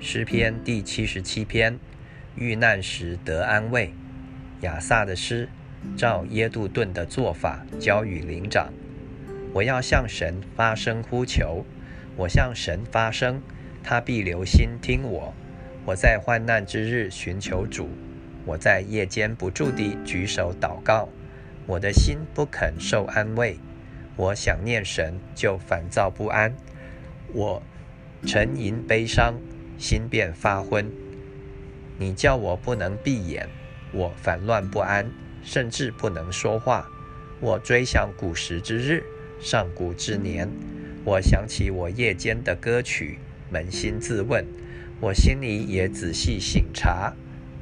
诗篇第七十七篇，遇难时得安慰。亚萨的诗，照耶杜顿的做法交与灵长。我要向神发声呼求，我向神发声，他必留心听我。我在患难之日寻求主，我在夜间不住地举手祷告。我的心不肯受安慰，我想念神就烦躁不安。我沉吟悲伤。心便发昏，你叫我不能闭眼，我烦乱不安，甚至不能说话。我追想古时之日，上古之年，我想起我夜间的歌曲，扪心自问，我心里也仔细醒察：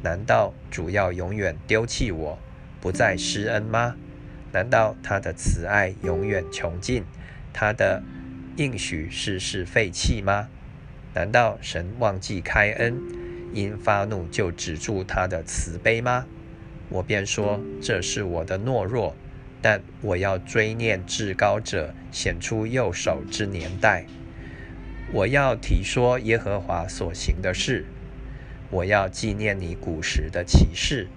难道主要永远丢弃我，不再施恩吗？难道他的慈爱永远穷尽，他的应许世事废弃吗？难道神忘记开恩，因发怒就止住他的慈悲吗？我便说这是我的懦弱，但我要追念至高者显出右手之年代。我要提说耶和华所行的事，我要纪念你古时的启示，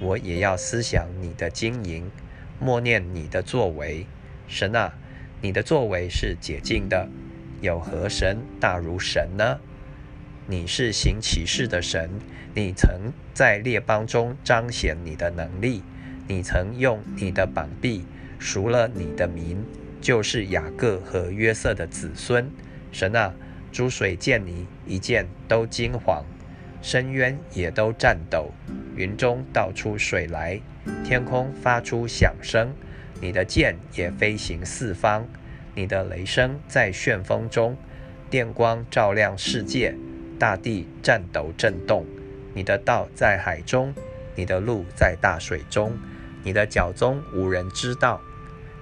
我也要思想你的经营，默念你的作为。神啊，你的作为是解禁的。有何神大如神呢？你是行奇事的神，你曾在列邦中彰显你的能力，你曾用你的膀臂赎了你的民，就是雅各和约瑟的子孙。神啊，诸水见你一见都惊惶，深渊也都颤抖，云中倒出水来，天空发出响声，你的剑也飞行四方。你的雷声在旋风中，电光照亮世界，大地颤抖震动。你的道在海中，你的路在大水中，你的脚踪无人知道。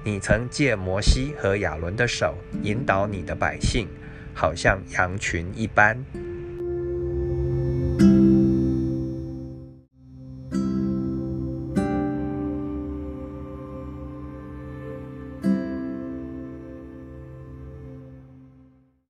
你曾借摩西和亚伦的手引导你的百姓，好像羊群一般。